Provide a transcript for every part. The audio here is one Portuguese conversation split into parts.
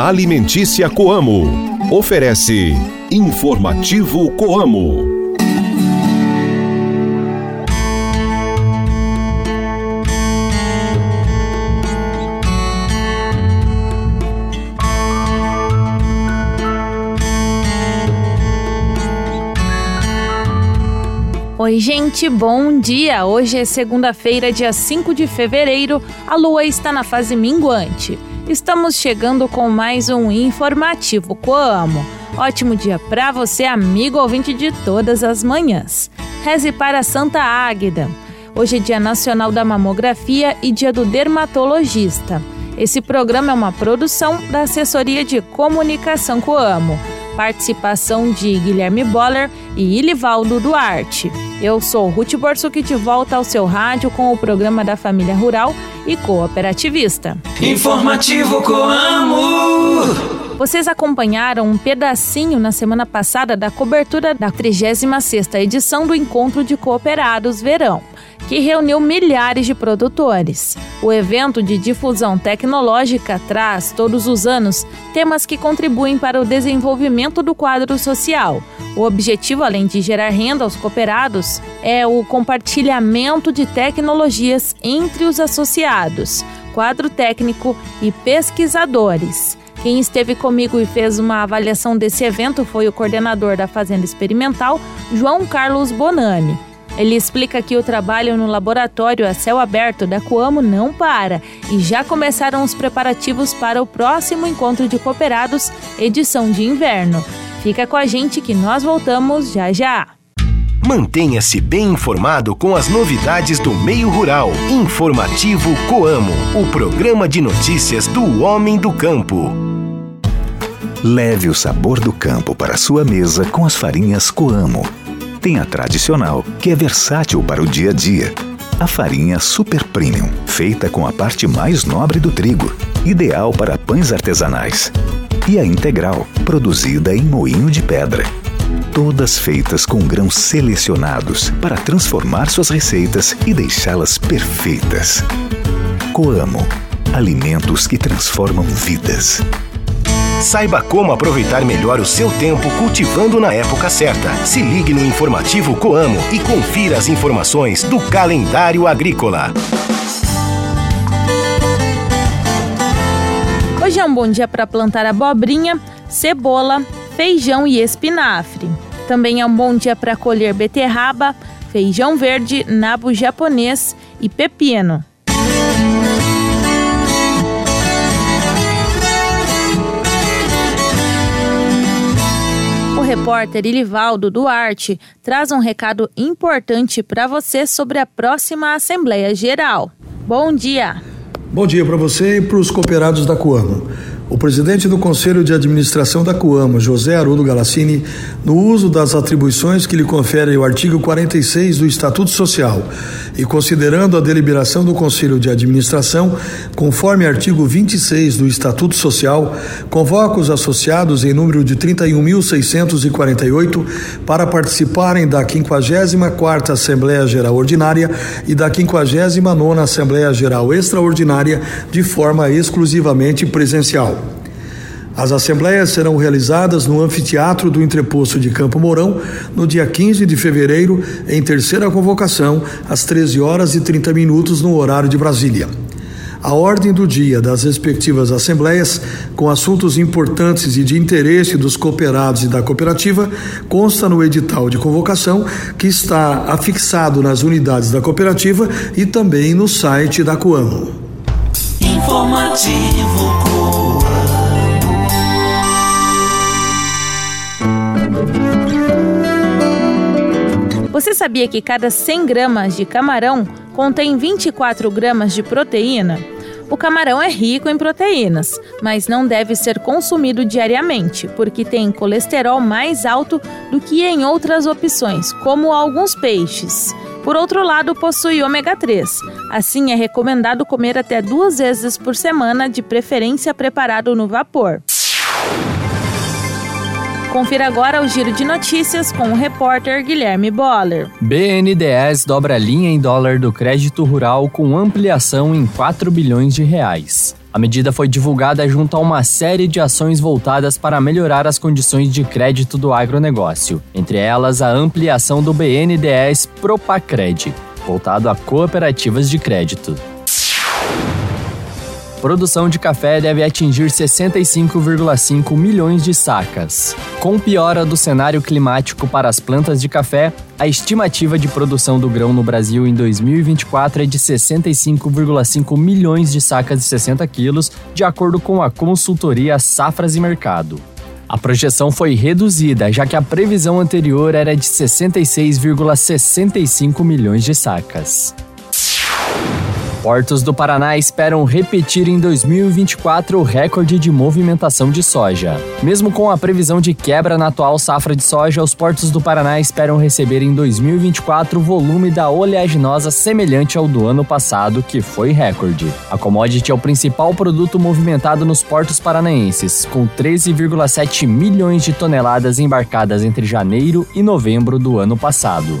Alimentícia Coamo. Oferece Informativo Coamo. Oi, gente, bom dia! Hoje é segunda-feira, dia 5 de fevereiro, a lua está na fase minguante. Estamos chegando com mais um informativo Coamo. Ótimo dia para você, amigo ouvinte de todas as manhãs. Reze para Santa Águida. Hoje é Dia Nacional da Mamografia e Dia do Dermatologista. Esse programa é uma produção da Assessoria de Comunicação Coamo. Participação de Guilherme Boller e Ilivaldo Duarte. Eu sou Ruth Borsuk de volta ao seu rádio com o programa da Família Rural e Cooperativista. Informativo Coamo. Vocês acompanharam um pedacinho na semana passada da cobertura da 36ª edição do Encontro de Cooperados Verão que reuniu milhares de produtores. O evento de difusão tecnológica traz, todos os anos, temas que contribuem para o desenvolvimento do quadro social. O objetivo, além de gerar renda aos cooperados, é o compartilhamento de tecnologias entre os associados, quadro técnico e pesquisadores. Quem esteve comigo e fez uma avaliação desse evento foi o coordenador da Fazenda Experimental, João Carlos Bonani. Ele explica que o trabalho no laboratório a céu aberto da Coamo não para e já começaram os preparativos para o próximo encontro de cooperados, edição de inverno. Fica com a gente que nós voltamos já já. Mantenha-se bem informado com as novidades do meio rural. Informativo Coamo, o programa de notícias do homem do campo. Leve o sabor do campo para sua mesa com as farinhas Coamo tem a tradicional, que é versátil para o dia a dia. A farinha Super Premium, feita com a parte mais nobre do trigo, ideal para pães artesanais. E a integral, produzida em moinho de pedra. Todas feitas com grãos selecionados para transformar suas receitas e deixá-las perfeitas. Coamo alimentos que transformam vidas. Saiba como aproveitar melhor o seu tempo cultivando na época certa. Se ligue no informativo Coamo e confira as informações do calendário agrícola. Hoje é um bom dia para plantar abobrinha, cebola, feijão e espinafre. Também é um bom dia para colher beterraba, feijão verde, nabo japonês e pepino. Repórter Ilivaldo Duarte traz um recado importante para você sobre a próxima Assembleia Geral. Bom dia! Bom dia para você e para os cooperados da Coamo. O presidente do Conselho de Administração da Coamo, José Haroldo Galassini, no uso das atribuições que lhe confere o artigo 46 do Estatuto Social e considerando a deliberação do Conselho de Administração, conforme artigo 26 do Estatuto Social, convoca os associados em número de 31.648 para participarem da 54ª Assembleia Geral Ordinária e da 59ª Assembleia Geral Extraordinária de forma exclusivamente presencial. As assembleias serão realizadas no anfiteatro do Entreposto de Campo Mourão no dia 15 de fevereiro, em terceira convocação, às 13 horas e 30 minutos no horário de Brasília. A ordem do dia das respectivas assembleias, com assuntos importantes e de interesse dos cooperados e da cooperativa, consta no edital de convocação que está afixado nas unidades da cooperativa e também no site da Coamo. Informativo Você sabia que cada 100 gramas de camarão contém 24 gramas de proteína? O camarão é rico em proteínas, mas não deve ser consumido diariamente, porque tem colesterol mais alto do que em outras opções, como alguns peixes. Por outro lado, possui ômega 3. Assim, é recomendado comer até duas vezes por semana, de preferência preparado no vapor. Confira agora o giro de notícias com o repórter Guilherme Boller. BNDES dobra linha em dólar do crédito rural com ampliação em 4 bilhões de reais. A medida foi divulgada junto a uma série de ações voltadas para melhorar as condições de crédito do agronegócio, entre elas a ampliação do BNDES Propacred, voltado a cooperativas de crédito. Produção de café deve atingir 65,5 milhões de sacas. Com piora do cenário climático para as plantas de café, a estimativa de produção do grão no Brasil em 2024 é de 65,5 milhões de sacas de 60 quilos, de acordo com a consultoria Safras e Mercado. A projeção foi reduzida, já que a previsão anterior era de 66,65 milhões de sacas. Portos do Paraná esperam repetir em 2024 o recorde de movimentação de soja. Mesmo com a previsão de quebra na atual safra de soja, os portos do Paraná esperam receber em 2024 o volume da oleaginosa semelhante ao do ano passado, que foi recorde. A commodity é o principal produto movimentado nos portos paranaenses, com 13,7 milhões de toneladas embarcadas entre janeiro e novembro do ano passado.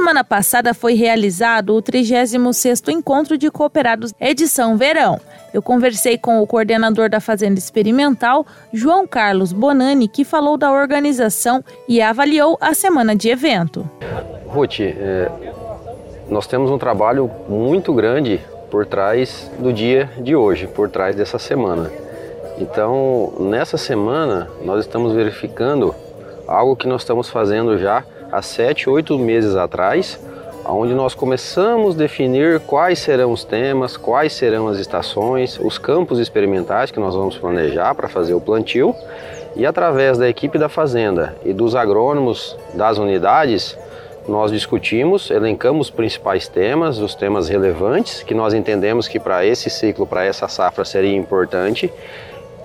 Semana passada foi realizado o 36º Encontro de Cooperados Edição Verão. Eu conversei com o coordenador da Fazenda Experimental, João Carlos Bonani, que falou da organização e avaliou a semana de evento. Ruth, é, nós temos um trabalho muito grande por trás do dia de hoje, por trás dessa semana. Então, nessa semana, nós estamos verificando algo que nós estamos fazendo já há sete, oito meses atrás, onde nós começamos a definir quais serão os temas, quais serão as estações, os campos experimentais que nós vamos planejar para fazer o plantio e através da equipe da fazenda e dos agrônomos das unidades, nós discutimos, elencamos os principais temas, os temas relevantes que nós entendemos que para esse ciclo, para essa safra seria importante,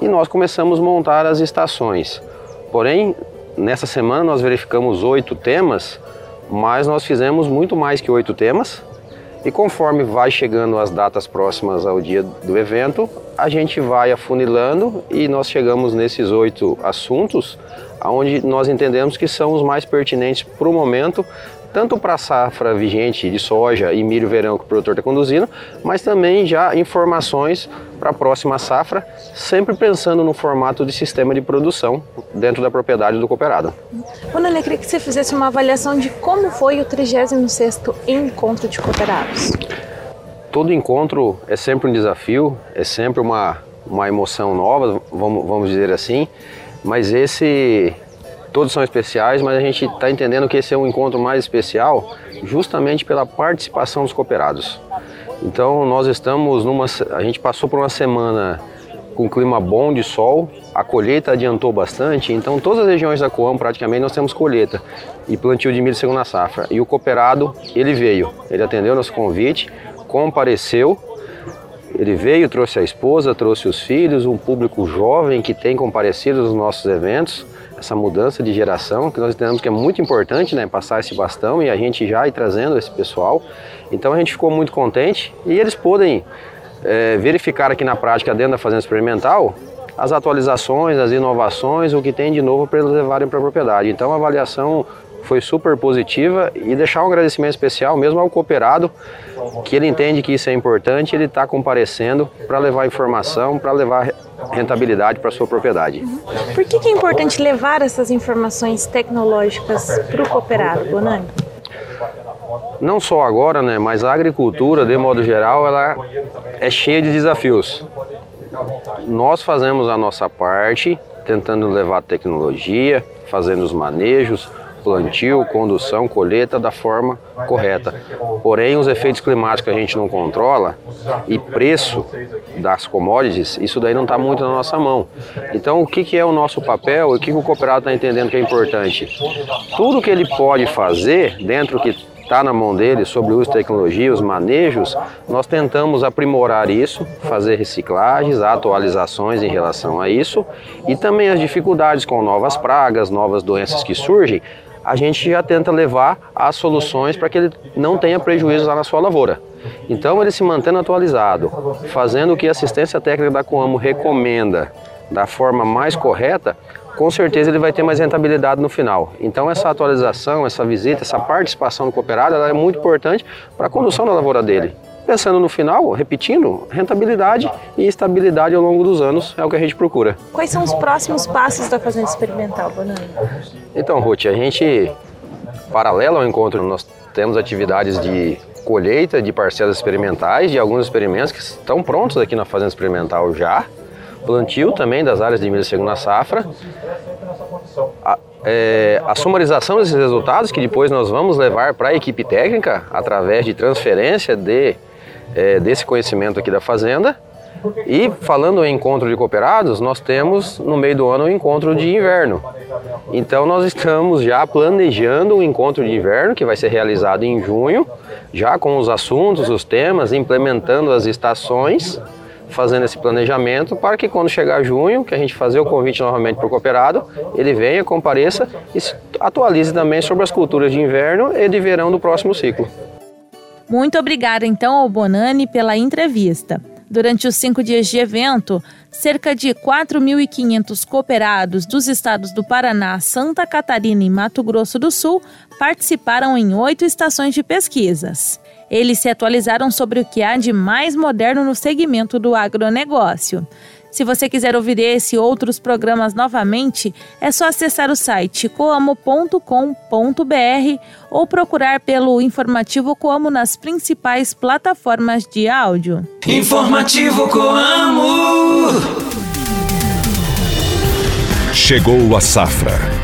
e nós começamos a montar as estações. Porém, nessa semana nós verificamos oito temas, mas nós fizemos muito mais que oito temas. E conforme vai chegando as datas próximas ao dia do evento, a gente vai afunilando e nós chegamos nesses oito assuntos onde nós entendemos que são os mais pertinentes para o momento, tanto para a safra vigente de soja e milho verão que o produtor está conduzindo, mas também já informações para a próxima safra, sempre pensando no formato de sistema de produção dentro da propriedade do cooperado. Bonani, eu queria que você fizesse uma avaliação de como foi o 36º Encontro de Cooperados. Todo encontro é sempre um desafio, é sempre uma, uma emoção nova, vamos, vamos dizer assim, mas esse todos são especiais, mas a gente está entendendo que esse é um encontro mais especial justamente pela participação dos cooperados. Então nós estamos numa, a gente passou por uma semana com clima bom de sol, a colheita adiantou bastante, então todas as regiões da Coam praticamente nós temos colheita e plantio de milho segunda safra. E o cooperado, ele veio, ele atendeu nosso convite, compareceu ele veio, trouxe a esposa, trouxe os filhos, um público jovem que tem comparecido nos nossos eventos, essa mudança de geração que nós entendemos que é muito importante, né, passar esse bastão e a gente já ir trazendo esse pessoal. Então a gente ficou muito contente e eles podem é, verificar aqui na prática dentro da fazenda experimental as atualizações, as inovações, o que tem de novo para eles levarem para a propriedade. Então a avaliação foi super positiva e deixar um agradecimento especial mesmo ao cooperado, que ele entende que isso é importante, ele está comparecendo para levar informação, para levar rentabilidade para sua propriedade. Uhum. Por que, que, é importante levar essas informações tecnológicas para o cooperado, Bonani? Não só agora, né, mas a agricultura, de modo geral, ela é cheia de desafios. Nós fazemos a nossa parte, tentando levar tecnologia, fazendo os manejos, plantio, condução, colheita da forma correta. Porém, os efeitos climáticos que a gente não controla e preço das commodities, isso daí não está muito na nossa mão. Então, o que, que é o nosso papel e o que, que o cooperado está entendendo que é importante? Tudo que ele pode fazer dentro que está na mão dele sobre o uso de tecnologia, os manejos, nós tentamos aprimorar isso, fazer reciclagens, atualizações em relação a isso e também as dificuldades com novas pragas, novas doenças que surgem, a gente já tenta levar as soluções para que ele não tenha prejuízo lá na sua lavoura. Então, ele se mantendo atualizado, fazendo o que a assistência técnica da Coamo recomenda da forma mais correta, com certeza ele vai ter mais rentabilidade no final. Então essa atualização, essa visita, essa participação no cooperado, ela é muito importante para a condução da lavoura dele. Pensando no final, repetindo, rentabilidade e estabilidade ao longo dos anos é o que a gente procura. Quais são os próximos passos da Fazenda Experimental, Bonani? Então, Ruth, a gente, paralelo ao encontro, nós temos atividades de colheita de parcelas experimentais de alguns experimentos que estão prontos aqui na Fazenda Experimental já plantio também das áreas de milho segunda safra, a, é, a sumarização desses resultados que depois nós vamos levar para a equipe técnica através de transferência de, é, desse conhecimento aqui da fazenda. E falando em encontro de cooperados, nós temos no meio do ano o um encontro de inverno. Então nós estamos já planejando o um encontro de inverno que vai ser realizado em junho, já com os assuntos, os temas, implementando as estações fazendo esse planejamento para que quando chegar junho, que a gente fazer o convite novamente para o cooperado, ele venha, compareça e atualize também sobre as culturas de inverno e de verão do próximo ciclo. Muito obrigada então ao Bonani pela entrevista. Durante os cinco dias de evento, cerca de 4.500 cooperados dos estados do Paraná, Santa Catarina e Mato Grosso do Sul participaram em oito estações de pesquisas. Eles se atualizaram sobre o que há de mais moderno no segmento do agronegócio. Se você quiser ouvir esse e outros programas novamente, é só acessar o site coamo.com.br ou procurar pelo Informativo Coamo nas principais plataformas de áudio. Informativo Coamo. Chegou a safra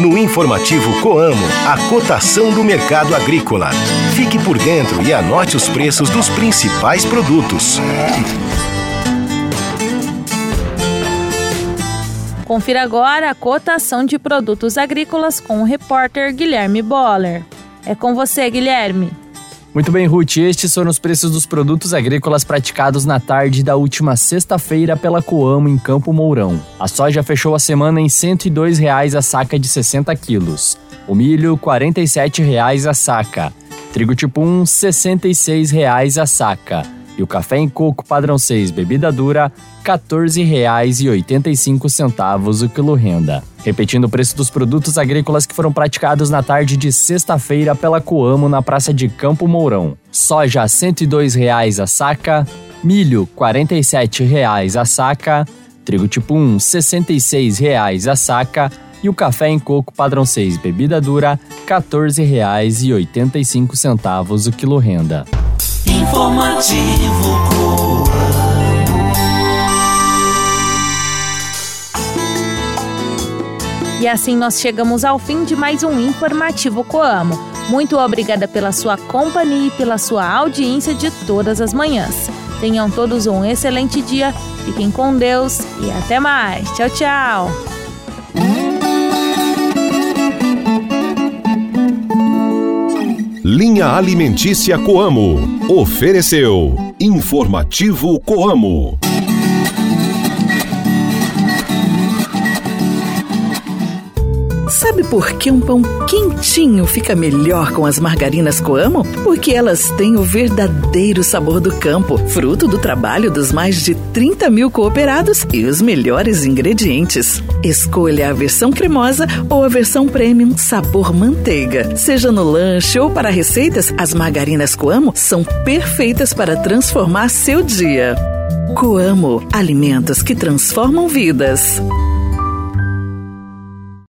No informativo Coamo, a cotação do mercado agrícola. Fique por dentro e anote os preços dos principais produtos. Confira agora a cotação de produtos agrícolas com o repórter Guilherme Boller. É com você, Guilherme. Muito bem, Ruth. Estes foram os preços dos produtos agrícolas praticados na tarde da última sexta-feira pela Coamo em Campo Mourão. A soja fechou a semana em R$ 102,00 a saca de 60 quilos. O milho, R$ 47,00 a saca. Trigo tipo 1, R$ 66,00 a saca. E o café em coco padrão 6 bebida dura, R$ 14,85 o quilo renda. Repetindo o preço dos produtos agrícolas que foram praticados na tarde de sexta-feira pela Coamo na Praça de Campo Mourão. Soja R$ 102,00 a saca, milho R$ 47,00 a saca, trigo tipo 1 R$ 66,00 a saca e o café em coco padrão 6 bebida dura R$ 14,85 o quilo renda. Informativo E assim nós chegamos ao fim de mais um Informativo Coamo. Muito obrigada pela sua companhia e pela sua audiência de todas as manhãs. Tenham todos um excelente dia, fiquem com Deus e até mais. Tchau, tchau. Linha Alimentícia Coamo. Ofereceu Informativo Coamo. Sabe por que um pão quentinho fica melhor com as margarinas Coamo? Porque elas têm o verdadeiro sabor do campo, fruto do trabalho dos mais de 30 mil cooperados e os melhores ingredientes. Escolha a versão cremosa ou a versão premium sabor manteiga. Seja no lanche ou para receitas, as margarinas Coamo são perfeitas para transformar seu dia. Coamo, alimentos que transformam vidas.